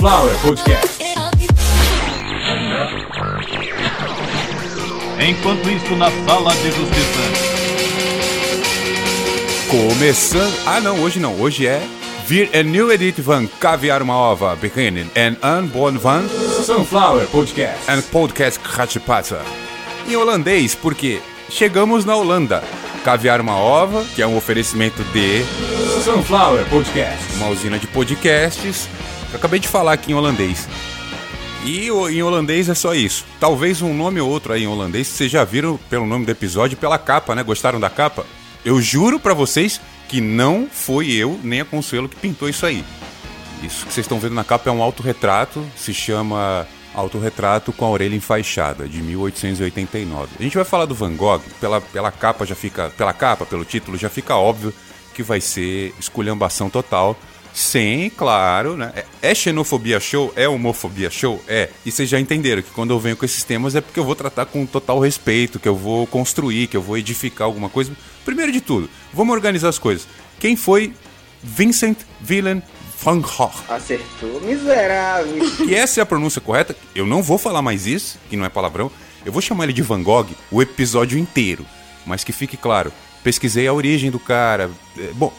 Sunflower Podcast. Enquanto isso, na sala de justiça. Começando. Ah, não, hoje não. Hoje é. Vir en new edit van Caviar uma ova, beginnen en unborn van Sunflower Podcast. en podcast Kratchepata. Em holandês, porque chegamos na Holanda. Caviar uma ova, que é um oferecimento de Sunflower Podcast. uma usina de podcasts. Eu acabei de falar aqui em holandês. E em holandês é só isso. Talvez um nome ou outro aí em holandês, vocês já viram pelo nome do episódio pela capa, né? Gostaram da capa? Eu juro pra vocês que não foi eu nem a Consuelo que pintou isso aí. Isso que vocês estão vendo na capa é um autorretrato, se chama Autorretrato com a Orelha Enfaixada, de 1889. A gente vai falar do Van Gogh, pela, pela capa já fica, pela capa, pelo título, já fica óbvio que vai ser esculhambação total. Sem, claro, né? É- É xenofobia show? É homofobia show? É. E vocês já entenderam que quando eu venho com esses temas é porque eu vou tratar com total respeito, que eu vou construir, que eu vou edificar alguma coisa. Primeiro de tudo, vamos organizar as coisas. Quem foi Vincent Willem van Gogh? Acertou, miserável. E essa é a pronúncia correta. Eu não vou falar mais isso, que não é palavrão. Eu vou chamar ele de Van Gogh o episódio inteiro. Mas que fique claro, pesquisei a origem do cara. É, Bom,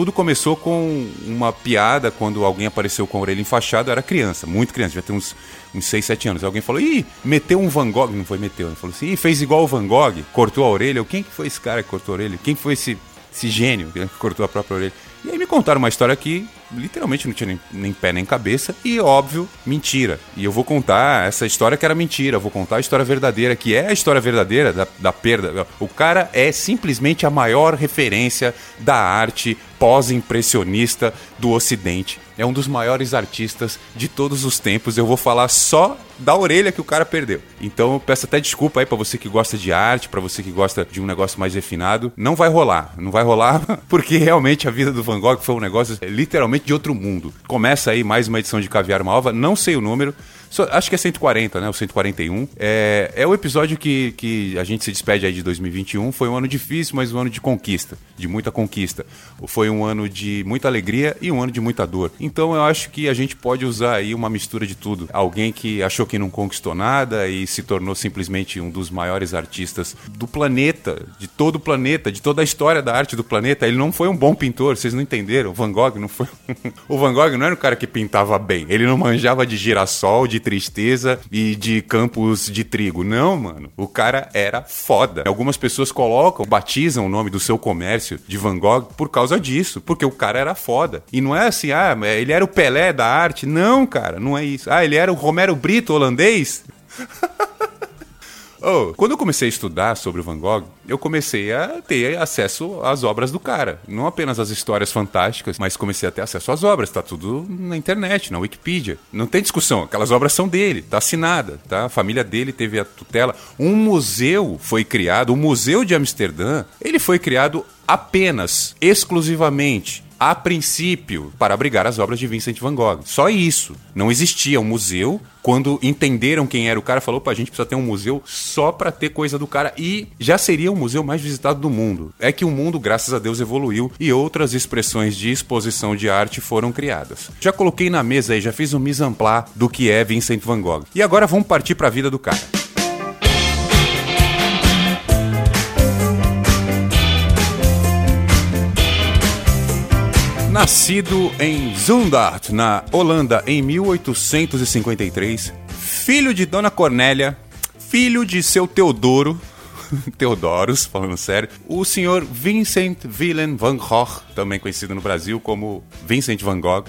tudo começou com uma piada quando alguém apareceu com a orelha enfaixada. Era criança, muito criança, já tem uns, uns 6, 7 anos. Alguém falou, ih, meteu um Van Gogh. Não foi meteu, ele falou assim, ih, fez igual o Van Gogh, cortou a orelha. Quem que foi esse cara que cortou a orelha? Quem foi esse, esse gênio que cortou a própria orelha? E aí me contaram uma história que literalmente não tinha nem, nem pé nem cabeça e, óbvio, mentira. E eu vou contar essa história que era mentira, eu vou contar a história verdadeira, que é a história verdadeira da, da perda. O cara é simplesmente a maior referência da arte pós-impressionista do Ocidente. É um dos maiores artistas de todos os tempos. Eu vou falar só da orelha que o cara perdeu. Então eu peço até desculpa aí pra você que gosta de arte, pra você que gosta de um negócio mais refinado. Não vai rolar, não vai rolar, porque realmente a vida do Van Gogh foi um negócio é, literalmente de outro mundo. Começa aí mais uma edição de Caviar Malva, não sei o número. Acho que é 140, né? O 141. É, é o episódio que, que a gente se despede aí de 2021. Foi um ano difícil, mas um ano de conquista, de muita conquista. Foi um ano de muita alegria e um ano de muita dor. Então eu acho que a gente pode usar aí uma mistura de tudo. Alguém que achou que não conquistou nada e se tornou simplesmente um dos maiores artistas do planeta, de todo o planeta, de toda a história da arte do planeta. Ele não foi um bom pintor, vocês não entenderam. O Van Gogh não foi. o Van Gogh não era um cara que pintava bem. Ele não manjava de girassol, de tristeza e de campos de trigo. Não, mano. O cara era foda. Algumas pessoas colocam, batizam o nome do seu comércio de Van Gogh por causa disso, porque o cara era foda. E não é assim, ah, ele era o Pelé da arte. Não, cara, não é isso. Ah, ele era o Romero Brito holandês. Oh, quando eu comecei a estudar sobre o Van Gogh, eu comecei a ter acesso às obras do cara. Não apenas as histórias fantásticas, mas comecei a ter acesso às obras. Tá tudo na internet, na Wikipedia. Não tem discussão, aquelas obras são dele, tá assinada, tá? A família dele teve a tutela. Um museu foi criado, o Museu de Amsterdã, ele foi criado apenas, exclusivamente, a princípio, para abrigar as obras de Vincent van Gogh. Só isso. Não existia um museu. Quando entenderam quem era o cara, falou pra gente precisa ter um museu só pra ter coisa do cara. E já seria o museu mais visitado do mundo. É que o mundo, graças a Deus, evoluiu e outras expressões de exposição de arte foram criadas. Já coloquei na mesa aí, já fiz um mise do que é Vincent van Gogh. E agora vamos partir pra vida do cara. Nascido em Zundert, na Holanda, em 1853, filho de Dona Cornélia, filho de seu Teodoro, Teodoros, falando sério, o senhor Vincent Willem van Gogh, também conhecido no Brasil como Vincent van Gogh,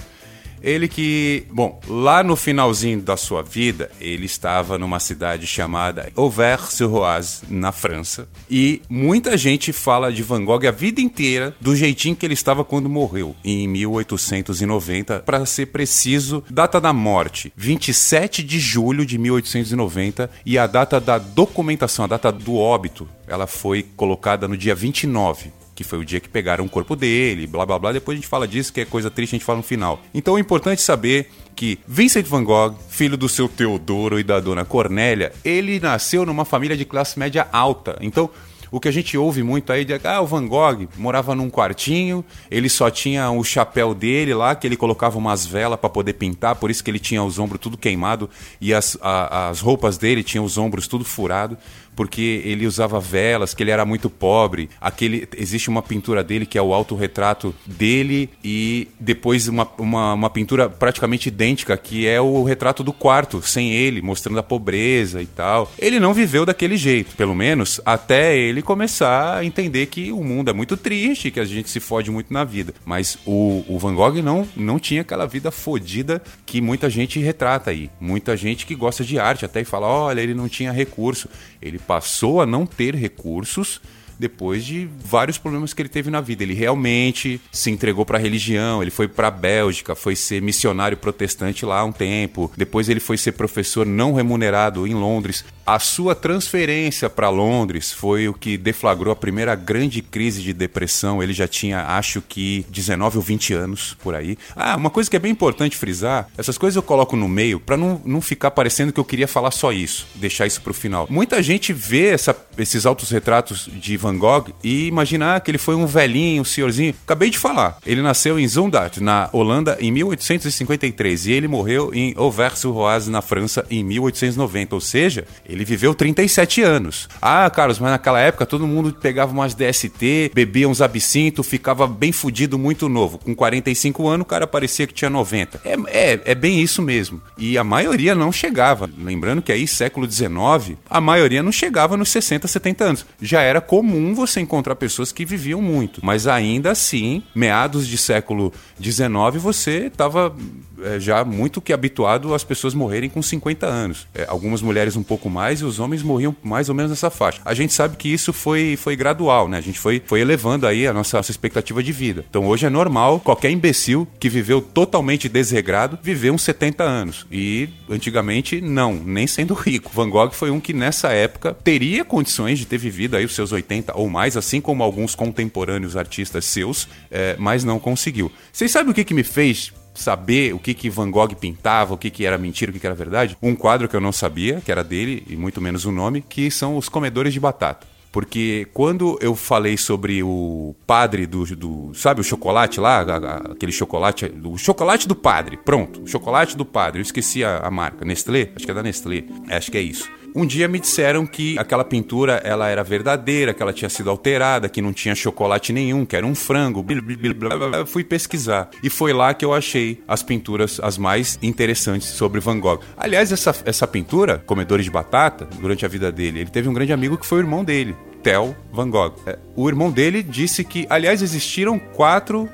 ele que, bom, lá no finalzinho da sua vida, ele estava numa cidade chamada Auvers-sur-Oise, na França. E muita gente fala de Van Gogh a vida inteira do jeitinho que ele estava quando morreu, em 1890, para ser preciso, data da morte, 27 de julho de 1890, e a data da documentação, a data do óbito, ela foi colocada no dia 29 que foi o dia que pegaram o corpo dele, blá blá blá. Depois a gente fala disso, que é coisa triste, a gente fala no final. Então é importante saber que Vincent van Gogh, filho do seu Teodoro e da dona Cornélia, ele nasceu numa família de classe média alta. Então, O que a gente ouve muito aí de ah, o Van Gogh morava num quartinho, ele só tinha o chapéu dele lá, que ele colocava umas velas para poder pintar, por isso que ele tinha os ombros tudo queimado e as, a, as roupas dele tinham os ombros tudo furado porque ele usava velas, que ele era muito pobre. Aquele existe uma pintura dele que é o autorretrato dele e depois uma, uma, uma, pintura praticamente idêntica que é o retrato do quarto sem ele, mostrando a pobreza e tal. Ele não viveu daquele jeito, pelo menos até ele começar a entender que o mundo é muito triste, que a gente se fode muito na vida. Mas o, o Van Gogh não não tinha aquela vida fodida que muita gente retrata aí. Muita gente que gosta de arte até e fala, olha, ele não tinha recurso. Ele passou a não ter recursos depois de vários problemas que ele teve na vida. Ele realmente se entregou para a religião, ele foi para a Bélgica, foi ser missionário protestante lá um tempo. Depois ele foi ser professor não remunerado em Londres. A sua transferência para Londres foi o que deflagrou a primeira grande crise de depressão. Ele já tinha, acho que, 19 ou 20 anos por aí. Ah, uma coisa que é bem importante frisar: essas coisas eu coloco no meio para não, não ficar parecendo que eu queria falar só isso, deixar isso para o final. Muita gente vê essa, esses altos retratos de Van Gogh e imagina ah, que ele foi um velhinho, um senhorzinho. Acabei de falar. Ele nasceu em Zundert, na Holanda, em 1853 e ele morreu em Auvers-sur-Oise, na França, em 1890. Ou seja, ele ele viveu 37 anos. Ah, Carlos, mas naquela época todo mundo pegava umas DST, bebia uns absinto, ficava bem fudido muito novo. Com 45 anos o cara parecia que tinha 90. É, é, é bem isso mesmo. E a maioria não chegava. Lembrando que aí, século XIX, a maioria não chegava nos 60, 70 anos. Já era comum você encontrar pessoas que viviam muito. Mas ainda assim, meados de século XIX, você estava é, já muito que habituado às pessoas morrerem com 50 anos. É, algumas mulheres um pouco mais e os homens morriam mais ou menos nessa faixa. A gente sabe que isso foi, foi gradual, né? A gente foi, foi elevando aí a nossa, nossa expectativa de vida. Então hoje é normal qualquer imbecil que viveu totalmente desregrado viver uns 70 anos. E antigamente não, nem sendo rico. Van Gogh foi um que nessa época teria condições de ter vivido aí os seus 80 ou mais, assim como alguns contemporâneos artistas seus, é, mas não conseguiu. Vocês sabem o que, que me fez saber o que, que Van Gogh pintava, o que, que era mentira, o que, que era verdade. Um quadro que eu não sabia, que era dele, e muito menos o nome, que são os comedores de batata. Porque quando eu falei sobre o padre do. do sabe o chocolate lá? aquele chocolate. O chocolate do padre. Pronto. O chocolate do padre. Eu esqueci a, a marca. Nestlé? Acho que é da Nestlé. Acho que é isso. Um dia me disseram que aquela pintura ela era verdadeira, que ela tinha sido alterada, que não tinha chocolate nenhum, que era um frango. Blá, blá, blá, fui pesquisar e foi lá que eu achei as pinturas as mais interessantes sobre Van Gogh. Aliás, essa, essa pintura, Comedores de Batata, durante a vida dele, ele teve um grande amigo que foi o irmão dele, Theo Van Gogh. É, o irmão dele disse que, aliás, existiram quatro,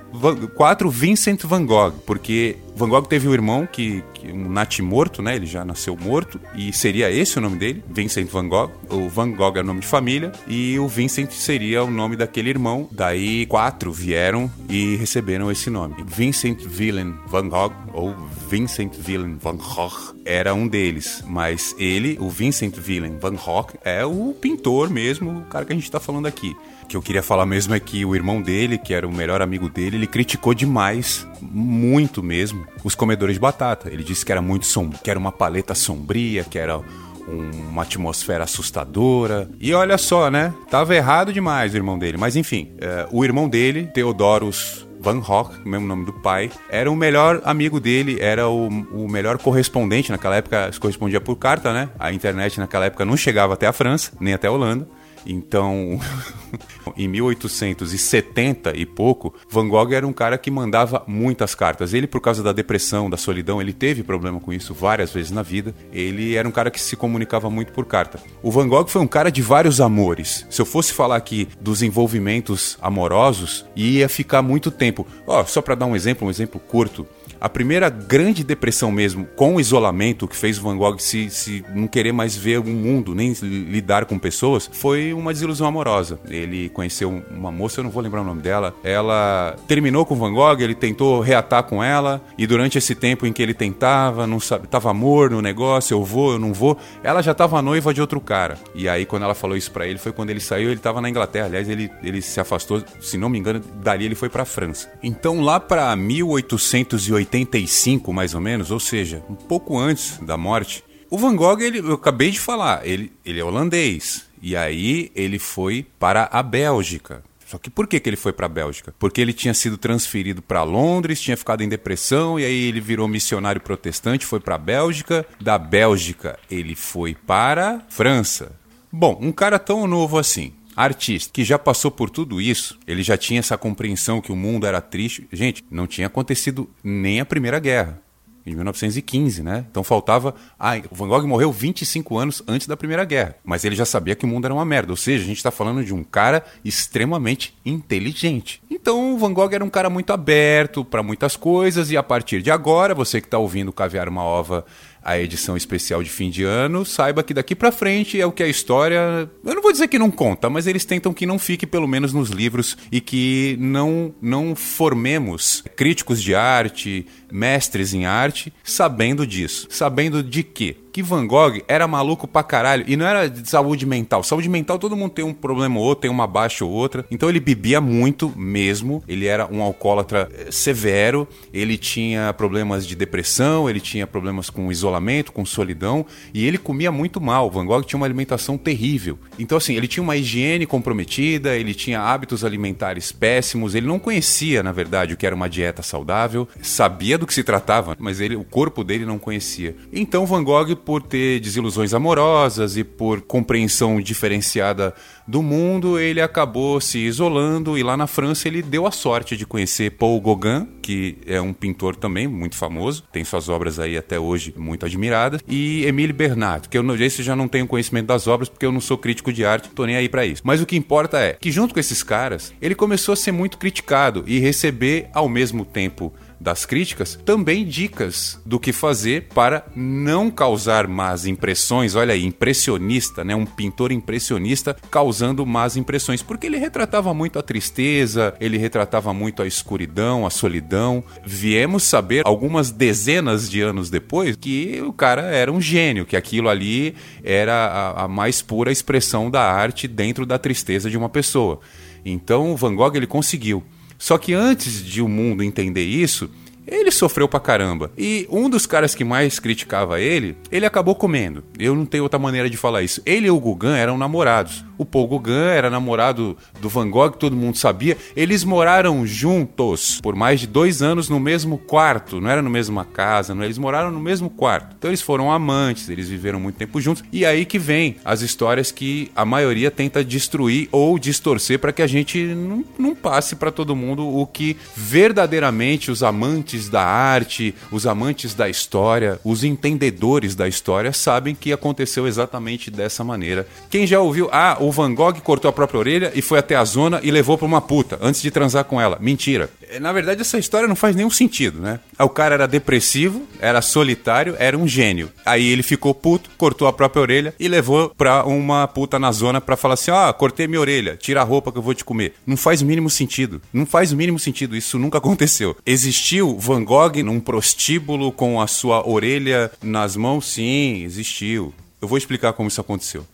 quatro Vincent Van Gogh, porque Van Gogh teve um irmão que, que um natimorto, né? Ele já nasceu morto e seria esse o nome dele, Vincent Van Gogh. O Van Gogh é o nome de família e o Vincent seria o nome daquele irmão. Daí quatro vieram e receberam esse nome. Vincent Willem Van Gogh ou Vincent Willem Van Gogh era um deles, mas ele, o Vincent Willem Van Gogh, é o pintor mesmo, o cara que a gente está falando aqui que eu queria falar mesmo é que o irmão dele, que era o melhor amigo dele, ele criticou demais, muito mesmo, os comedores de batata. Ele disse que era muito sombrio, que era uma paleta sombria, que era uma atmosfera assustadora. E olha só, né? Tava errado demais o irmão dele. Mas enfim, é, o irmão dele, Theodorus Van Gogh, mesmo nome do pai, era o melhor amigo dele, era o, o melhor correspondente. Naquela época se correspondia por carta, né? A internet naquela época não chegava até a França, nem até a Holanda. Então, em 1870 e pouco, Van Gogh era um cara que mandava muitas cartas. Ele, por causa da depressão, da solidão, ele teve problema com isso várias vezes na vida. Ele era um cara que se comunicava muito por carta. O Van Gogh foi um cara de vários amores. Se eu fosse falar aqui dos envolvimentos amorosos, ia ficar muito tempo. Ó, oh, só para dar um exemplo, um exemplo curto. A primeira grande depressão mesmo, com o isolamento, que fez Van Gogh se, se não querer mais ver o mundo, nem lidar com pessoas, foi uma desilusão amorosa. Ele conheceu uma moça, eu não vou lembrar o nome dela. Ela terminou com Van Gogh, ele tentou reatar com ela, e durante esse tempo em que ele tentava, não sabe, tava amor no negócio, eu vou, eu não vou, ela já tava noiva de outro cara. E aí, quando ela falou isso para ele, foi quando ele saiu, ele tava na Inglaterra. Aliás, ele, ele se afastou, se não me engano, dali ele foi pra França. Então, lá para 1880, 85, mais ou menos, ou seja, um pouco antes da morte. O Van Gogh, ele, eu acabei de falar, ele, ele é holandês. E aí ele foi para a Bélgica. Só que por que, que ele foi para a Bélgica? Porque ele tinha sido transferido para Londres, tinha ficado em depressão e aí ele virou missionário protestante, foi para a Bélgica. Da Bélgica ele foi para França. Bom, um cara tão novo assim, artista, que já passou por tudo isso, ele já tinha essa compreensão que o mundo era triste. Gente, não tinha acontecido nem a Primeira Guerra em 1915, né? Então faltava. Ah, o Van Gogh morreu 25 anos antes da Primeira Guerra, mas ele já sabia que o mundo era uma merda. Ou seja, a gente está falando de um cara extremamente inteligente. Então o Van Gogh era um cara muito aberto para muitas coisas e a partir de agora, você que está ouvindo Caviar uma Ova a edição especial de fim de ano, saiba que daqui para frente é o que a história, eu não vou dizer que não conta, mas eles tentam que não fique pelo menos nos livros e que não não formemos críticos de arte, mestres em arte, sabendo disso. Sabendo de quê? Que Van Gogh era maluco pra caralho. E não era de saúde mental. Saúde mental todo mundo tem um problema ou outro, tem uma baixa ou outra. Então ele bebia muito mesmo. Ele era um alcoólatra eh, severo. Ele tinha problemas de depressão, ele tinha problemas com isolamento, com solidão. E ele comia muito mal. Van Gogh tinha uma alimentação terrível. Então, assim, ele tinha uma higiene comprometida, ele tinha hábitos alimentares péssimos. Ele não conhecia, na verdade, o que era uma dieta saudável. Sabia do que se tratava, mas ele, o corpo dele não conhecia. Então Van Gogh, por ter desilusões amorosas e por compreensão diferenciada do mundo, ele acabou se isolando e lá na França ele deu a sorte de conhecer Paul Gauguin, que é um pintor também muito famoso, tem suas obras aí até hoje muito admiradas, e Emile Bernard, que eu esse já não tenho conhecimento das obras porque eu não sou crítico de arte, tô nem aí para isso. Mas o que importa é que junto com esses caras, ele começou a ser muito criticado e receber ao mesmo tempo das críticas, também dicas do que fazer para não causar más impressões. Olha aí, impressionista, né? Um pintor impressionista causando más impressões, porque ele retratava muito a tristeza, ele retratava muito a escuridão, a solidão. Viemos saber algumas dezenas de anos depois que o cara era um gênio, que aquilo ali era a, a mais pura expressão da arte dentro da tristeza de uma pessoa. Então, Van Gogh ele conseguiu só que antes de o mundo entender isso, ele sofreu pra caramba. E um dos caras que mais criticava ele, ele acabou comendo. Eu não tenho outra maneira de falar isso. Ele e o Gugan eram namorados. O Paul Gauguin era namorado do Van Gogh, todo mundo sabia. Eles moraram juntos por mais de dois anos no mesmo quarto. Não era na mesma casa, não. Eles moraram no mesmo quarto. Então eles foram amantes, eles viveram muito tempo juntos. E aí que vem as histórias que a maioria tenta destruir ou distorcer para que a gente não, não passe para todo mundo o que verdadeiramente os amantes da arte, os amantes da história, os entendedores da história sabem que aconteceu exatamente dessa maneira. Quem já ouviu, ah, o Van Gogh cortou a própria orelha e foi até a zona e levou para uma puta antes de transar com ela. Mentira. É, na verdade, essa história não faz nenhum sentido, né? O cara era depressivo, era solitário, era um gênio. Aí ele ficou puto, cortou a própria orelha e levou pra uma puta na zona pra falar assim: ó, ah, cortei minha orelha, tira a roupa que eu vou te comer. Não faz o mínimo sentido. Não faz o mínimo sentido. Isso nunca aconteceu. Existiu Van Gogh num prostíbulo com a sua orelha nas mãos? Sim, existiu. Eu vou explicar como isso aconteceu.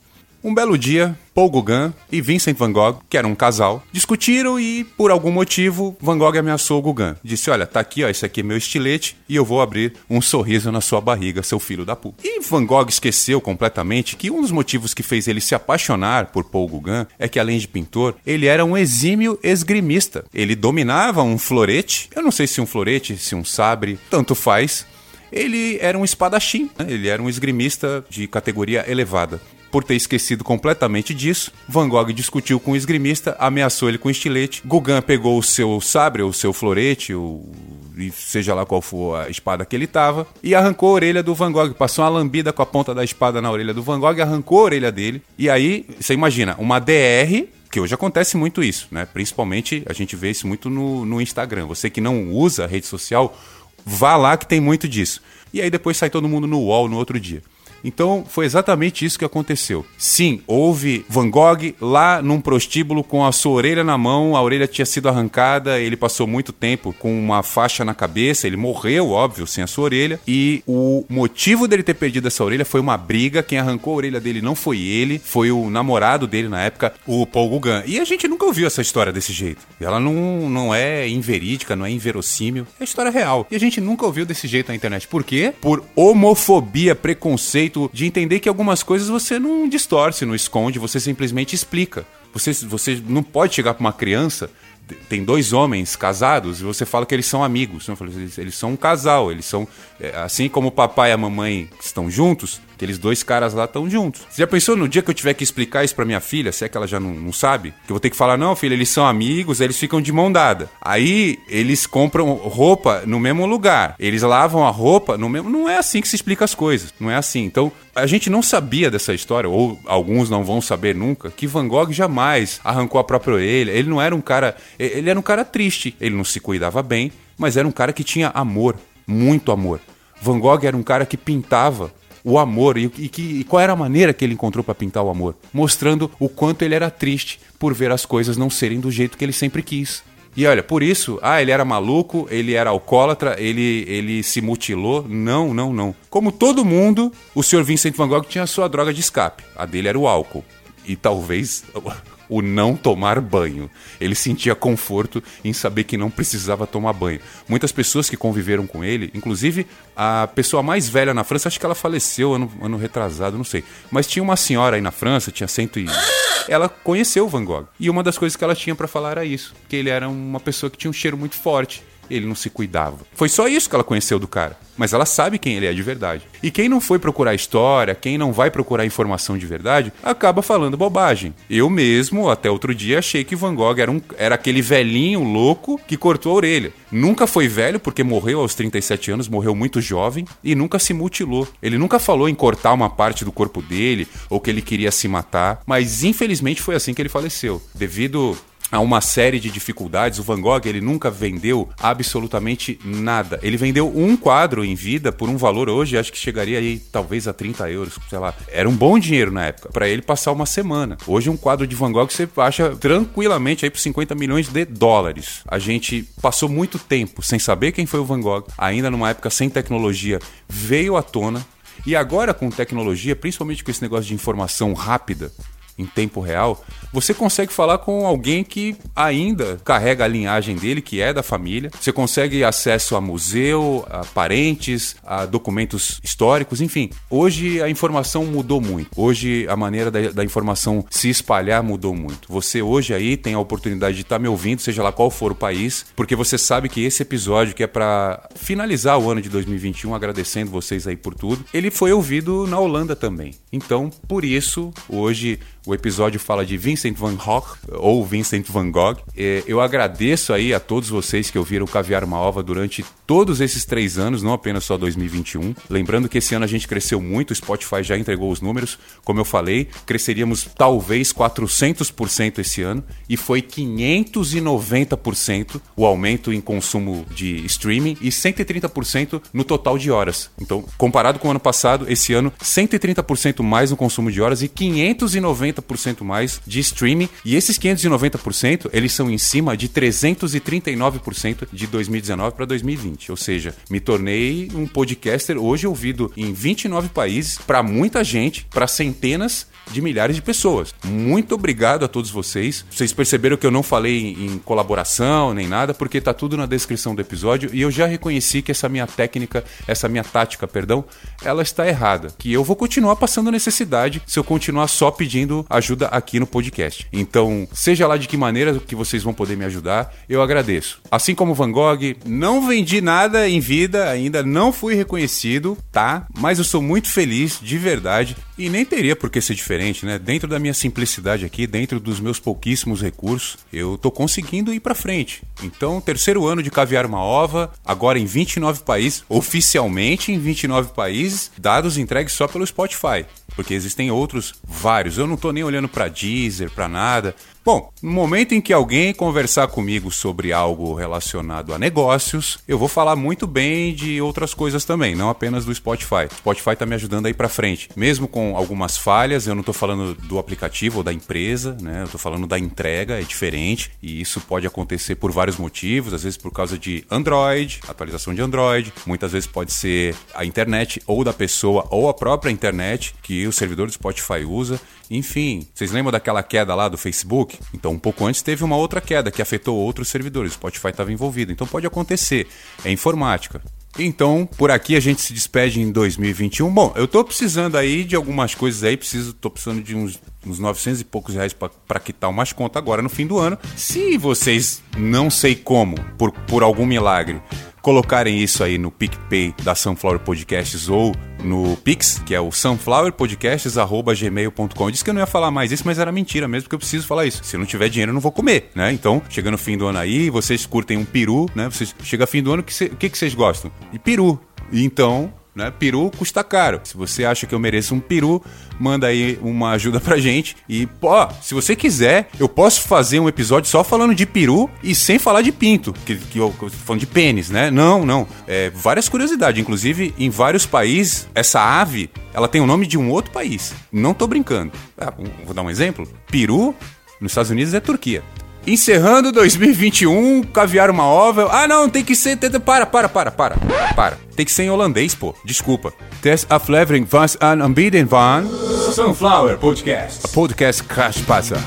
Um belo dia, Paul Gauguin e Vincent Van Gogh, que eram um casal, discutiram e, por algum motivo, Van Gogh ameaçou Gauguin. Disse: Olha, tá aqui, ó, esse aqui é meu estilete e eu vou abrir um sorriso na sua barriga, seu filho da puta. E Van Gogh esqueceu completamente que um dos motivos que fez ele se apaixonar por Paul Gauguin é que, além de pintor, ele era um exímio esgrimista. Ele dominava um florete, eu não sei se um florete, se um sabre, tanto faz. Ele era um espadachim, né? ele era um esgrimista de categoria elevada. Por ter esquecido completamente disso, Van Gogh discutiu com o esgrimista, ameaçou ele com estilete. Gauguin pegou o seu sabre, o seu florete, o seja lá qual for a espada que ele tava, e arrancou a orelha do Van Gogh. Passou uma lambida com a ponta da espada na orelha do Van Gogh, arrancou a orelha dele. E aí, você imagina, uma DR que hoje acontece muito isso, né? Principalmente a gente vê isso muito no, no Instagram. Você que não usa a rede social, vá lá que tem muito disso. E aí depois sai todo mundo no UOL no outro dia. Então foi exatamente isso que aconteceu. Sim, houve Van Gogh lá num prostíbulo com a sua orelha na mão, a orelha tinha sido arrancada, ele passou muito tempo com uma faixa na cabeça, ele morreu, óbvio, sem a sua orelha. E o motivo dele ter perdido essa orelha foi uma briga. Quem arrancou a orelha dele não foi ele, foi o namorado dele na época, o Paul Gauguin. E a gente nunca ouviu essa história desse jeito. Ela não, não é inverídica, não é inverossímil, é história real. E a gente nunca ouviu desse jeito na internet. Por quê? Por homofobia, preconceito de entender que algumas coisas você não distorce, não esconde, você simplesmente explica. Você, você não pode chegar para uma criança tem dois homens casados e você fala que eles são amigos. Eles, eles são um casal, eles são. é, assim como o papai e a mamãe estão juntos, aqueles dois caras lá estão juntos. Você já pensou no dia que eu tiver que explicar isso pra minha filha, se é que ela já não, não sabe? Que eu vou ter que falar, não, filha, eles são amigos, eles ficam de mão dada. Aí eles compram roupa no mesmo lugar. Eles lavam a roupa no mesmo. Não é assim que se explica as coisas. Não é assim. Então, a gente não sabia dessa história, ou alguns não vão saber nunca, que Van Gogh jamais arrancou a própria orelha. Ele não era um cara. Ele era um cara triste. Ele não se cuidava bem, mas era um cara que tinha amor, muito amor. Van Gogh era um cara que pintava o amor e, e que, e qual era a maneira que ele encontrou para pintar o amor, mostrando o quanto ele era triste por ver as coisas não serem do jeito que ele sempre quis. E olha, por isso, ah, ele era maluco, ele era alcoólatra, ele, ele se mutilou. Não, não, não. Como todo mundo, o Sr. Vincent Van Gogh tinha sua droga de escape. A dele era o álcool. E talvez o não tomar banho. Ele sentia conforto em saber que não precisava tomar banho. Muitas pessoas que conviveram com ele, inclusive a pessoa mais velha na França, acho que ela faleceu ano, ano retrasado, não sei. Mas tinha uma senhora aí na França, tinha cento e ela conheceu o Van Gogh. E uma das coisas que ela tinha para falar era isso, que ele era uma pessoa que tinha um cheiro muito forte. Ele não se cuidava. Foi só isso que ela conheceu do cara. Mas ela sabe quem ele é de verdade. E quem não foi procurar história, quem não vai procurar informação de verdade, acaba falando bobagem. Eu mesmo, até outro dia, achei que Van Gogh era, um, era aquele velhinho louco que cortou a orelha. Nunca foi velho, porque morreu aos 37 anos, morreu muito jovem e nunca se mutilou. Ele nunca falou em cortar uma parte do corpo dele ou que ele queria se matar, mas infelizmente foi assim que ele faleceu. Devido a uma série de dificuldades. O Van Gogh ele nunca vendeu absolutamente nada. Ele vendeu um quadro em vida por um valor hoje, acho que chegaria aí talvez a 30 euros, sei lá. Era um bom dinheiro na época, para ele passar uma semana. Hoje um quadro de Van Gogh você acha tranquilamente aí por 50 milhões de dólares. A gente passou muito tempo sem saber quem foi o Van Gogh, ainda numa época sem tecnologia, veio à tona. E agora com tecnologia, principalmente com esse negócio de informação rápida, em tempo real, você consegue falar com alguém que ainda carrega a linhagem dele, que é da família. Você consegue acesso a museu, a parentes, a documentos históricos, enfim. Hoje a informação mudou muito. Hoje a maneira da, da informação se espalhar mudou muito. Você hoje aí tem a oportunidade de estar me ouvindo, seja lá qual for o país, porque você sabe que esse episódio que é para finalizar o ano de 2021, agradecendo vocês aí por tudo, ele foi ouvido na Holanda também. Então, por isso, hoje o episódio fala de Vincent van Gogh, ou Vincent van Gogh. É, Eu agradeço aí a todos vocês que ouviram Caviar uma Ova durante todos esses três anos, não apenas só 2021. Lembrando que esse ano a gente cresceu muito, o Spotify já entregou os números. Como eu falei, cresceríamos talvez 400% esse ano, e foi 590% o aumento em consumo de streaming e 130% no total de horas. Então, comparado com o ano passado, esse ano, 130% mais no consumo de horas e 590% mais de streaming. E esses 590%, eles são em cima de 339% de 2019 para 2020. Ou seja, me tornei um podcaster hoje ouvido em 29 países, para muita gente, para centenas de milhares de pessoas. Muito obrigado a todos vocês. Vocês perceberam que eu não falei em colaboração nem nada, porque tá tudo na descrição do episódio e eu já reconheci que essa minha técnica, essa minha tática, perdão, ela está errada. Que eu vou continuar passando necessidade se eu continuar só pedindo ajuda aqui no podcast. Então, seja lá de que maneira que vocês vão poder me ajudar, eu agradeço. Assim como Van Gogh, não vendi nada em vida, ainda não fui reconhecido, tá? Mas eu sou muito feliz, de verdade, e nem teria por que ser diferente, né? Dentro da minha simplicidade aqui, dentro dos meus pouquíssimos recursos, eu tô conseguindo ir pra frente. Então, terceiro ano de caviar uma ova, agora em 29 países, oficialmente em 29 países, dados entregues só pelo Spotify, porque existem outros vários. Eu não tô nem olhando pra Deezer, pra nada. Bom, no momento em que alguém conversar comigo sobre algo relacionado a negócios, eu vou falar muito bem de outras coisas também, não apenas do Spotify. O Spotify tá me ajudando aí pra frente. Mesmo com algumas falhas, eu não tô falando do aplicativo ou da empresa, né? Eu tô falando da entrega, é diferente, e isso pode acontecer por vários motivos, às vezes por causa de Android, atualização de Android, muitas vezes pode ser a internet ou da pessoa ou a própria internet que o servidor do Spotify usa. Enfim, vocês lembram daquela queda lá do Facebook? Então, um pouco antes teve uma outra queda que afetou outros servidores. O Spotify estava envolvido. Então, pode acontecer. É informática. Então, por aqui a gente se despede em 2021. Bom, eu tô precisando aí de algumas coisas aí, preciso, tô precisando de uns, uns 900 e poucos reais para quitar umas contas agora no fim do ano. Se vocês, não sei como, por, por algum milagre, colocarem isso aí no PicPay da Sunflower Podcasts ou no Pix, que é o sunflowerpodcasts.gmail.com. Eu disse que eu não ia falar mais isso, mas era mentira mesmo, porque eu preciso falar isso. Se não tiver dinheiro, eu não vou comer, né? Então, chegando o fim do ano aí, vocês curtem um peru, né? Vocês, chega fim do ano, o que, que, que vocês gostam? De peru. Então, né? Peru custa caro. Se você acha que eu mereço um peru, manda aí uma ajuda pra gente. E, pô, se você quiser, eu posso fazer um episódio só falando de peru e sem falar de pinto, que, que eu tô falando de pênis, né? Não, não. É, várias curiosidades. Inclusive, em vários países, essa ave, ela tem o nome de um outro país. Não tô brincando. Ah, vou dar um exemplo. Peru, nos Estados Unidos, é Turquia. Encerrando 2021, caviar uma ova. Ah, não, tem que ser. Para, para, para, para. Para. Tem que ser em holandês, pô. Desculpa. Des aflevering was aan aanbieden van. Sunflower Podcast. Podcast Crash Passa.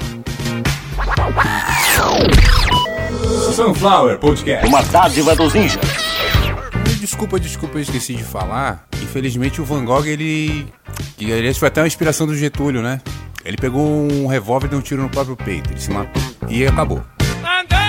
Sunflower Podcast. Uma dádiva dos ninjas. Desculpa, desculpa, eu esqueci de falar. Infelizmente o Van Gogh, ele. Aliás, foi até uma inspiração do Getúlio, né? Ele pegou um revólver e deu um tiro no próprio peito. Ele se matou. E acabou. Andamos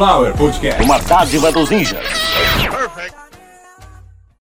ela. Sunflower Podcast. Uma dádiva dos ninjas.